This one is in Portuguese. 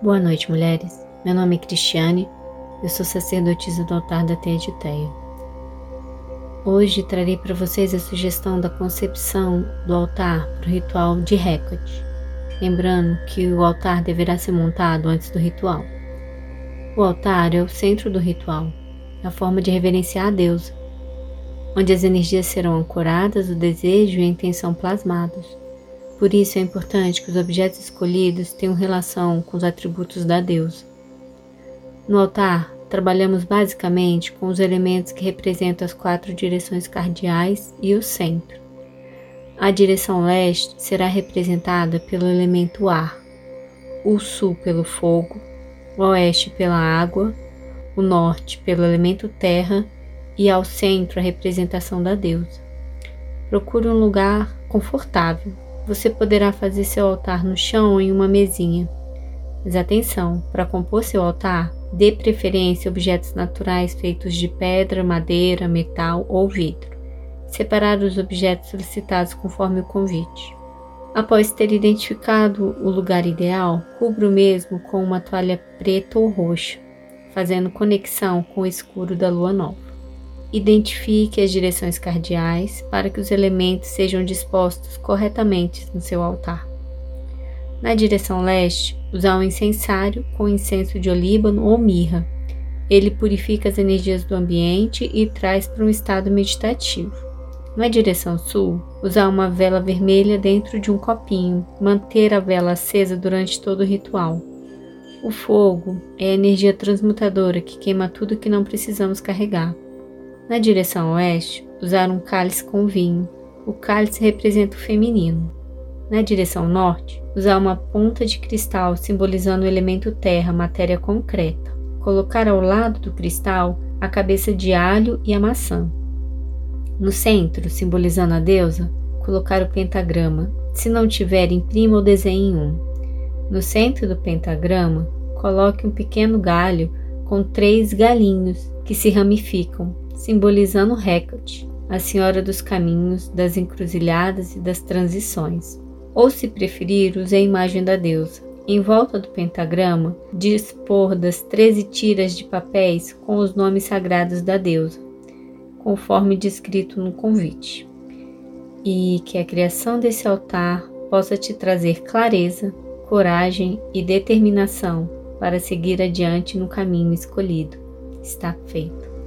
Boa noite, mulheres. Meu nome é Cristiane, eu sou sacerdotisa do altar da Teia de Teia. Hoje trarei para vocês a sugestão da concepção do altar para o ritual de Hecate, lembrando que o altar deverá ser montado antes do ritual. O altar é o centro do ritual, é a forma de reverenciar a deusa, onde as energias serão ancoradas, o desejo e a intenção plasmados por isso é importante que os objetos escolhidos tenham relação com os atributos da deusa. No altar, trabalhamos basicamente com os elementos que representam as quatro direções cardeais e o centro. A direção leste será representada pelo elemento ar, o sul pelo fogo, o oeste pela água, o norte pelo elemento terra e ao centro a representação da deusa. Procure um lugar confortável você poderá fazer seu altar no chão ou em uma mesinha. Mas atenção, para compor seu altar, dê preferência a objetos naturais feitos de pedra, madeira, metal ou vidro. Separar os objetos solicitados conforme o convite. Após ter identificado o lugar ideal, cubra o mesmo com uma toalha preta ou roxa, fazendo conexão com o escuro da lua nova. Identifique as direções cardeais para que os elementos sejam dispostos corretamente no seu altar. Na direção leste, usar um incensário com incenso de olíbano ou mirra. Ele purifica as energias do ambiente e traz para um estado meditativo. Na direção sul, usar uma vela vermelha dentro de um copinho, manter a vela acesa durante todo o ritual. O fogo é a energia transmutadora que queima tudo que não precisamos carregar. Na direção oeste, usaram um cálice com vinho. O cálice representa o feminino. Na direção norte, usar uma ponta de cristal simbolizando o elemento terra, matéria concreta. Colocar ao lado do cristal a cabeça de alho e a maçã. No centro, simbolizando a deusa, colocar o pentagrama. Se não tiver, imprima ou desenhe um. No centro do pentagrama, coloque um pequeno galho com três galinhos que se ramificam, simbolizando Hecate, a senhora dos caminhos, das encruzilhadas e das transições. Ou, se preferir, use a imagem da deusa. Em volta do pentagrama, dispor das treze tiras de papéis com os nomes sagrados da deusa, conforme descrito no convite. E que a criação desse altar possa te trazer clareza, coragem e determinação para seguir adiante no caminho escolhido. Está feito.